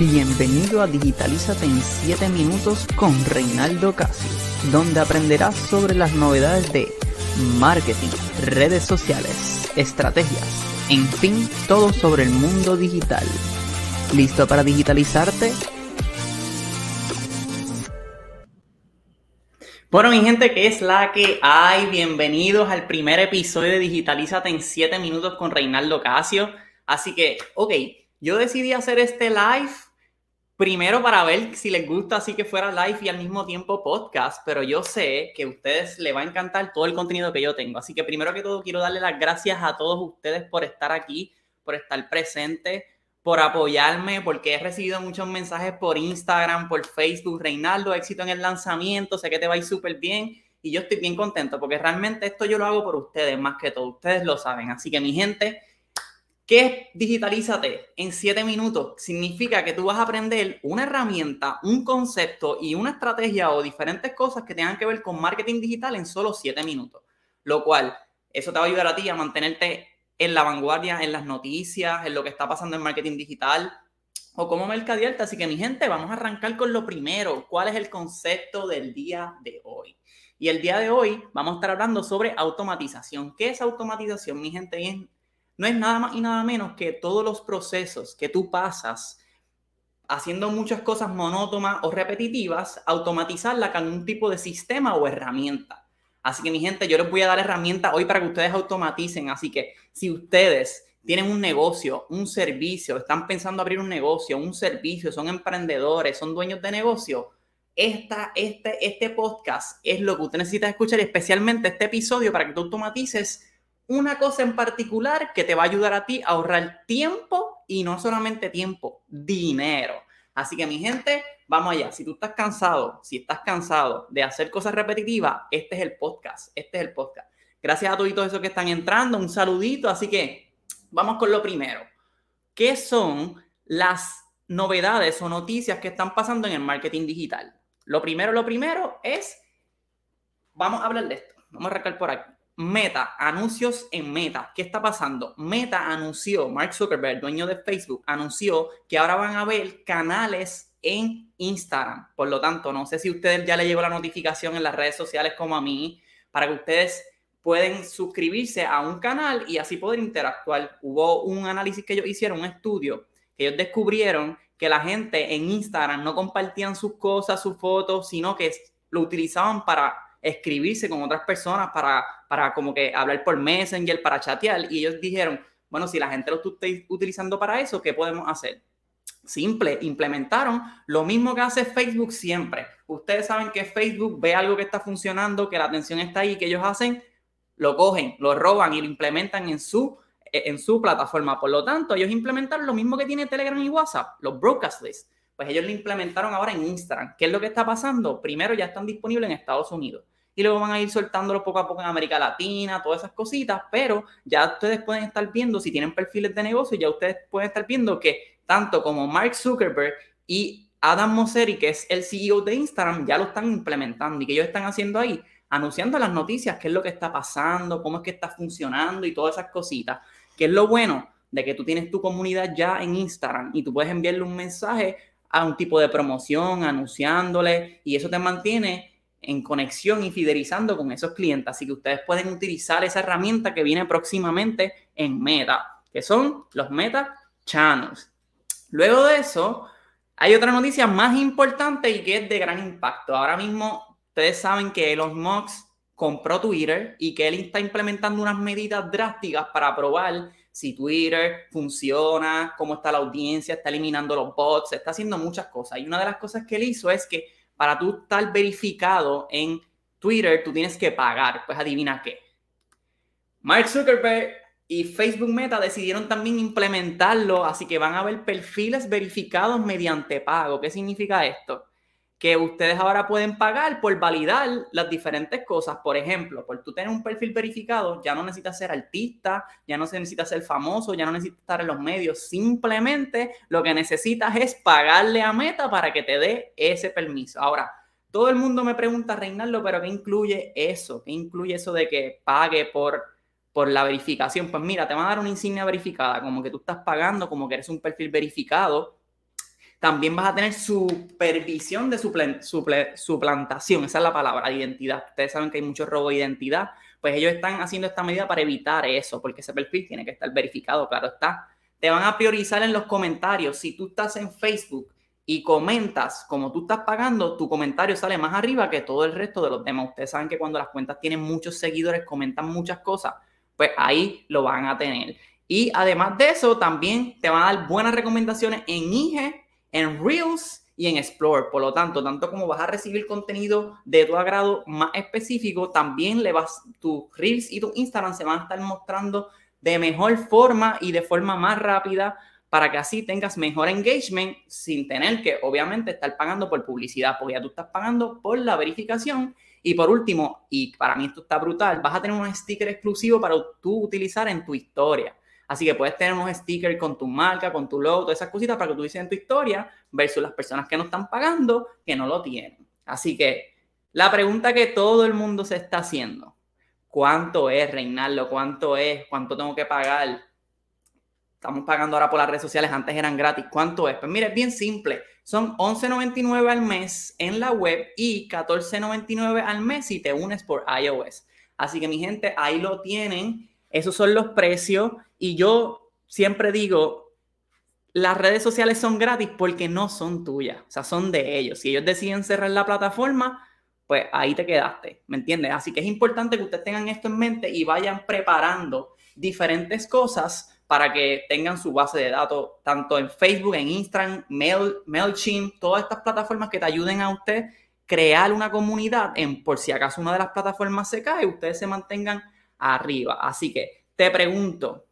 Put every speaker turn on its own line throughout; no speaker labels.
Bienvenido a Digitalízate en 7 minutos con Reinaldo Casio, donde aprenderás sobre las novedades de marketing, redes sociales, estrategias, en fin, todo sobre el mundo digital. ¿Listo para digitalizarte? Bueno, mi gente, ¿qué es la que hay? Bienvenidos al primer episodio de Digitalízate en 7 minutos con Reinaldo Casio. Así que, ok, yo decidí hacer este live primero para ver si les gusta así que fuera live y al mismo tiempo podcast, pero yo sé que a ustedes les va a encantar todo el contenido que yo tengo. Así que primero que todo quiero darle las gracias a todos ustedes por estar aquí, por estar presentes por apoyarme, porque he recibido muchos mensajes por Instagram, por Facebook. Reinaldo, éxito en el lanzamiento, sé que te va a ir súper bien y yo estoy bien contento porque realmente esto yo lo hago por ustedes más que todo. Ustedes lo saben. Así que mi gente, ¿qué es Digitalízate en 7 minutos? Significa que tú vas a aprender una herramienta, un concepto y una estrategia o diferentes cosas que tengan que ver con marketing digital en solo 7 minutos. Lo cual, eso te va a ayudar a ti a mantenerte en la vanguardia, en las noticias, en lo que está pasando en marketing digital o como mercadearte. Así que mi gente, vamos a arrancar con lo primero. ¿Cuál es el concepto del día de hoy? Y el día de hoy vamos a estar hablando sobre automatización. ¿Qué es automatización, mi gente? Bien, no es nada más y nada menos que todos los procesos que tú pasas haciendo muchas cosas monótonas o repetitivas, automatizarla con un tipo de sistema o herramienta. Así que mi gente, yo les voy a dar herramientas hoy para que ustedes automaticen. Así que si ustedes tienen un negocio, un servicio, están pensando abrir un negocio, un servicio, son emprendedores, son dueños de negocio, esta, este, este podcast es lo que usted necesita escuchar, especialmente este episodio para que tú automatices una cosa en particular que te va a ayudar a ti a ahorrar tiempo y no solamente tiempo, dinero. Así que mi gente, vamos allá. Si tú estás cansado, si estás cansado de hacer cosas repetitivas, este es el podcast. Este es el podcast. Gracias a todos esos que están entrando. Un saludito. Así que vamos con lo primero. ¿Qué son las novedades o noticias que están pasando en el marketing digital? Lo primero, lo primero es, vamos a hablar de esto. Vamos a arrancar por aquí. Meta, anuncios en Meta. ¿Qué está pasando? Meta anunció, Mark Zuckerberg, dueño de Facebook, anunció que ahora van a ver canales en Instagram. Por lo tanto, no sé si ustedes ya le llegó la notificación en las redes sociales como a mí, para que ustedes pueden suscribirse a un canal y así poder interactuar. Hubo un análisis que ellos hicieron, un estudio, que ellos descubrieron que la gente en Instagram no compartían sus cosas, sus fotos, sino que lo utilizaban para escribirse con otras personas, para, para como que hablar por Messenger, para chatear. Y ellos dijeron, bueno, si la gente lo está utilizando para eso, ¿qué podemos hacer? Simple, implementaron lo mismo que hace Facebook siempre. Ustedes saben que Facebook ve algo que está funcionando, que la atención está ahí, que ellos hacen, lo cogen, lo roban y lo implementan en su, en su plataforma. Por lo tanto, ellos implementaron lo mismo que tiene Telegram y WhatsApp, los broadcast lists. Pues ellos lo implementaron ahora en Instagram. ¿Qué es lo que está pasando? Primero ya están disponibles en Estados Unidos y luego van a ir soltándolo poco a poco en América Latina, todas esas cositas, pero ya ustedes pueden estar viendo, si tienen perfiles de negocio, ya ustedes pueden estar viendo que tanto como Mark Zuckerberg y Adam Mosseri, que es el CEO de Instagram, ya lo están implementando y que ellos están haciendo ahí, anunciando las noticias, qué es lo que está pasando, cómo es que está funcionando y todas esas cositas, que es lo bueno de que tú tienes tu comunidad ya en Instagram y tú puedes enviarle un mensaje a un tipo de promoción, anunciándole, y eso te mantiene en conexión y fidelizando con esos clientes. Así que ustedes pueden utilizar esa herramienta que viene próximamente en Meta, que son los Meta Channels. Luego de eso, hay otra noticia más importante y que es de gran impacto. Ahora mismo, ustedes saben que Elon Musk compró Twitter y que él está implementando unas medidas drásticas para probar si Twitter funciona, cómo está la audiencia, está eliminando los bots, está haciendo muchas cosas. Y una de las cosas que él hizo es que para tú estar verificado en Twitter, tú tienes que pagar. Pues adivina qué. Mark Zuckerberg y Facebook Meta decidieron también implementarlo, así que van a haber perfiles verificados mediante pago. ¿Qué significa esto? Que ustedes ahora pueden pagar por validar las diferentes cosas. Por ejemplo, por tú tener un perfil verificado, ya no necesitas ser artista, ya no se necesita ser famoso, ya no necesitas estar en los medios. Simplemente lo que necesitas es pagarle a Meta para que te dé ese permiso. Ahora, todo el mundo me pregunta, Reinaldo, pero ¿qué incluye eso? ¿Qué incluye eso de que pague por, por la verificación? Pues mira, te van a dar una insignia verificada, como que tú estás pagando, como que eres un perfil verificado También vas a tener supervisión de suplantación, esa es la palabra, identidad. Ustedes saben que hay mucho robo de identidad, pues ellos están haciendo esta medida para evitar eso, porque ese perfil tiene que estar verificado, claro está. Te van a priorizar en los comentarios. Si tú estás en Facebook y comentas como tú estás pagando, tu comentario sale más arriba que todo el resto de los demás. Ustedes saben que cuando las cuentas tienen muchos seguidores, comentan muchas cosas, pues ahí lo van a tener. Y además de eso, también te van a dar buenas recomendaciones en IGE, en Reels y en Explore. Por lo tanto, tanto como vas a recibir contenido de tu agrado más específico, también le vas, tus Reels y tu Instagram se van a estar mostrando de mejor forma y de forma más rápida para que así tengas mejor engagement sin tener que obviamente estar pagando por publicidad, porque ya tú estás pagando por la verificación. Y por último, y para mí esto está brutal, vas a tener un sticker exclusivo para tú utilizar en tu historia. Así que puedes tener unos stickers con tu marca, con tu logo, todas esas cositas para que tú dices tu historia versus las personas que no están pagando que no lo tienen. Así que la pregunta que todo el mundo se está haciendo, ¿cuánto es, reinarlo? ¿Cuánto es? ¿Cuánto tengo que pagar? Estamos pagando ahora por las redes sociales, antes eran gratis. ¿Cuánto es? Pues mire, es bien simple. Son $11.99 al mes en la web y $14.99 al mes si te unes por iOS. Así que mi gente, ahí lo tienen. Esos son los precios y yo siempre digo, las redes sociales son gratis porque no son tuyas, o sea, son de ellos. Si ellos deciden cerrar la plataforma, pues ahí te quedaste, ¿me entiendes? Así que es importante que ustedes tengan esto en mente y vayan preparando diferentes cosas para que tengan su base de datos tanto en Facebook, en Instagram, Mail, MailChimp, todas estas plataformas que te ayuden a usted crear una comunidad en por si acaso una de las plataformas se cae, ustedes se mantengan arriba. Así que te pregunto,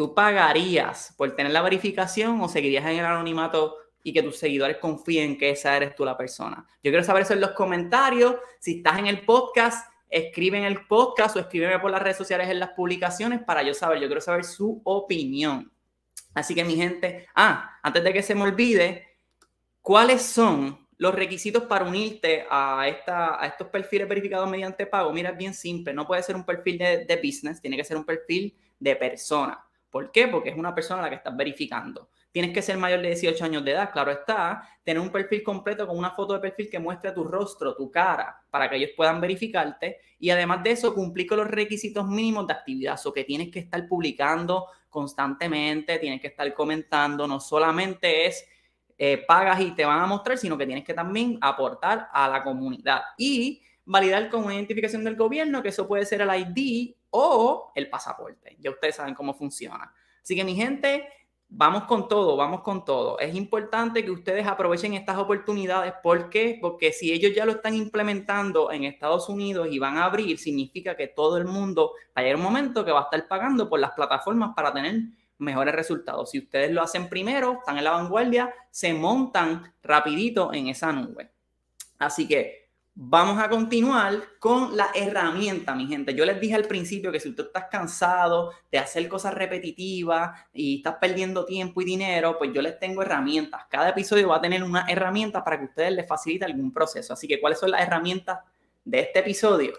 ¿tú pagarías por tener la verificación o seguirías en el anonimato y que tus seguidores confíen que esa eres tú la persona? Yo quiero saber eso en los comentarios. Si estás en el podcast, escribe en el podcast o escríbeme por las redes sociales en las publicaciones para yo saber. Yo quiero saber su opinión. Así que mi gente, ah, antes de que se me olvide, ¿cuáles son los requisitos para unirte a, esta, a estos perfiles verificados mediante pago, mira, es bien simple. No puede ser un perfil de, de business, tiene que ser un perfil de persona. ¿Por qué? Porque es una persona a la que estás verificando. Tienes que ser mayor de 18 años de edad, claro está. Tener un perfil completo con una foto de perfil que muestre tu rostro, tu cara, para que ellos puedan verificarte. Y además de eso, cumplir con los requisitos mínimos de actividad. O que tienes que estar publicando constantemente, tienes que estar comentando. No solamente es eh, pagas y te van a mostrar, sino que tienes que también aportar a la comunidad y validar con una identificación del gobierno, que eso puede ser el ID o el pasaporte. Ya ustedes saben cómo funciona. Así que mi gente, vamos con todo, vamos con todo. Es importante que ustedes aprovechen estas oportunidades. ¿Por qué? Porque si ellos ya lo están implementando en Estados Unidos y van a abrir, significa que todo el mundo, hay un momento que va a estar pagando por las plataformas para tener mejores resultados. Si ustedes lo hacen primero, están en la vanguardia, se montan rapidito en esa nube. Así que vamos a continuar con la herramienta, mi gente. Yo les dije al principio que si usted está cansado de hacer cosas repetitivas y estás perdiendo tiempo y dinero, pues yo les tengo herramientas. Cada episodio va a tener una herramienta para que ustedes les facilite algún proceso. Así que, ¿cuáles son las herramientas de este episodio?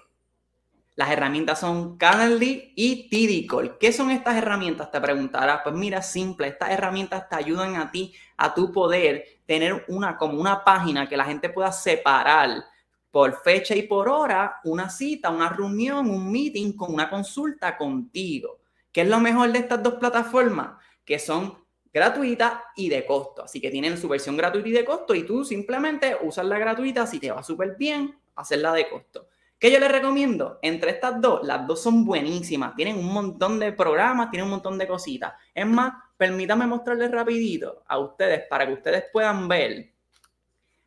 Las herramientas son Calendly y Tidicol. ¿Qué son estas herramientas? Te preguntarás. Pues mira, simple, estas herramientas te ayudan a ti, a tu poder tener una como una página que la gente pueda separar por fecha y por hora una cita, una reunión, un meeting con una consulta contigo. ¿Qué es lo mejor de estas dos plataformas? Que son gratuitas y de costo. Así que tienen su versión gratuita y de costo y tú simplemente usas la gratuita si te va súper bien, hacerla de costo. ¿Qué yo les recomiendo? Entre estas dos, las dos son buenísimas. Tienen un montón de programas, tienen un montón de cositas. Es más, permítame mostrarles rapidito a ustedes para que ustedes puedan ver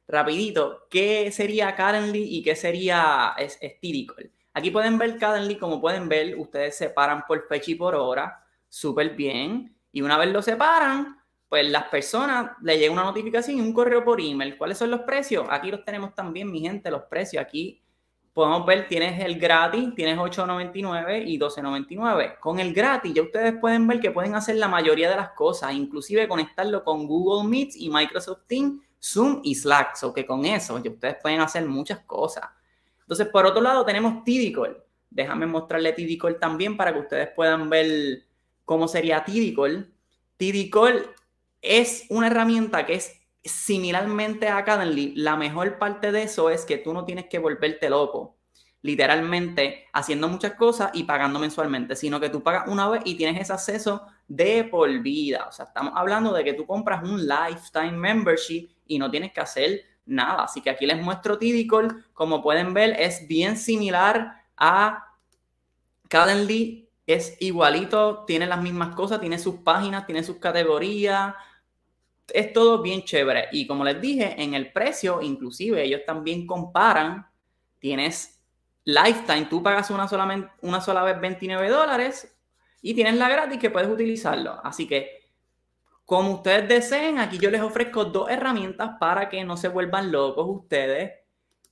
rapidito qué sería Calendly y qué sería Styrical. Aquí pueden ver Calendly, como pueden ver, ustedes separan por fecha y por hora, súper bien. Y una vez lo separan, pues las personas le llega una notificación y un correo por email. ¿Cuáles son los precios? Aquí los tenemos también, mi gente, los precios. Aquí podemos ver, tienes el gratis, tienes 8.99 y 12.99. Con el gratis ya ustedes pueden ver que pueden hacer la mayoría de las cosas, inclusive conectarlo con Google Meet y Microsoft Teams, Zoom y Slack. O que con eso ustedes pueden hacer muchas cosas. Entonces, por otro lado, tenemos Tidicol. Déjame mostrarle Tidicol también para que ustedes puedan ver cómo sería Tidicol. Tidicol es una herramienta que es similarmente a Calendly, la mejor parte de eso es que tú no tienes que volverte loco, literalmente haciendo muchas cosas y pagando mensualmente, sino que tú pagas una vez y tienes ese acceso de por vida. O sea, estamos hablando de que tú compras un lifetime membership y no tienes que hacer nada. Así que aquí les muestro Tidicol. Como pueden ver, es bien similar a Calendly. Es igualito, tiene las mismas cosas, tiene sus páginas, tiene sus categorías, es todo bien chévere. Y como les dije, en el precio, inclusive ellos también comparan, tienes lifetime, tú pagas una sola, una sola vez 29 dólares y tienes la gratis que puedes utilizarlo. Así que, como ustedes deseen, aquí yo les ofrezco dos herramientas para que no se vuelvan locos ustedes.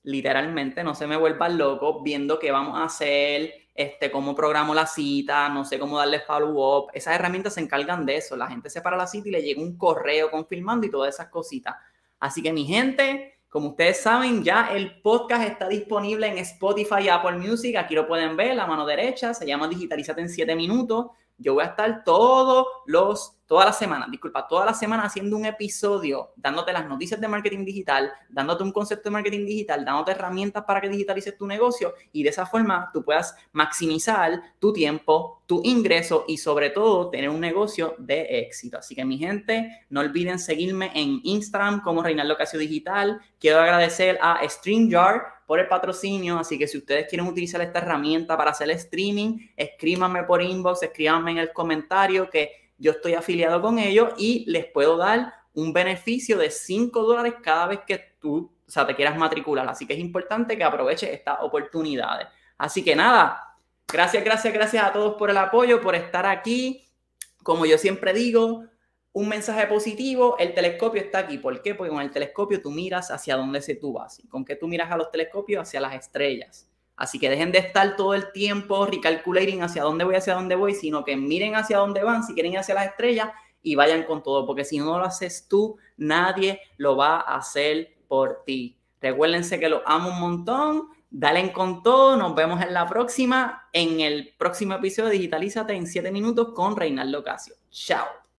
Literalmente, no se me vuelvan locos viendo qué vamos a hacer, este, cómo programo la cita, no sé cómo darle follow-up. Esas herramientas se encargan de eso. La gente se para la cita y le llega un correo confirmando y todas esas cositas. Así que mi gente, como ustedes saben, ya el podcast está disponible en Spotify y Apple Music. Aquí lo pueden ver, la mano derecha, se llama Digitalizate en 7 minutos. Yo voy a estar todos los toda la semana, disculpa, toda la semana haciendo un episodio, dándote las noticias de marketing digital, dándote un concepto de marketing digital, dándote herramientas para que digitalices tu negocio y de esa forma tú puedas maximizar tu tiempo, tu ingreso y sobre todo tener un negocio de éxito. Así que mi gente, no olviden seguirme en Instagram como Reinaldo Casio Digital. Quiero agradecer a StreamYard por el patrocinio, así que si ustedes quieren utilizar esta herramienta para hacer streaming, escríbanme por inbox, escríbanme en el comentario que yo estoy afiliado con ellos y les puedo dar un beneficio de 5 dólares cada vez que tú sea, te quieras matricular. Así que es importante que aproveches estas oportunidades. Así que nada, gracias, gracias, gracias a todos por el apoyo, por estar aquí. Como yo siempre digo, un mensaje positivo, el telescopio está aquí. ¿Por qué? Porque con el telescopio tú miras hacia dónde se tú vas. ¿Y con qué tú miras a los telescopios? Hacia las estrellas. Así que dejen de estar todo el tiempo recalculating hacia dónde voy, hacia dónde voy, sino que miren hacia dónde van, si quieren ir hacia las estrellas y vayan con todo, porque si no lo haces tú, nadie lo va a hacer por ti. Recuérdense que lo amo un montón. Dale con todo. Nos vemos en la próxima, en el próximo episodio de Digitalízate en 7 minutos con Reinaldo Casio. Chao.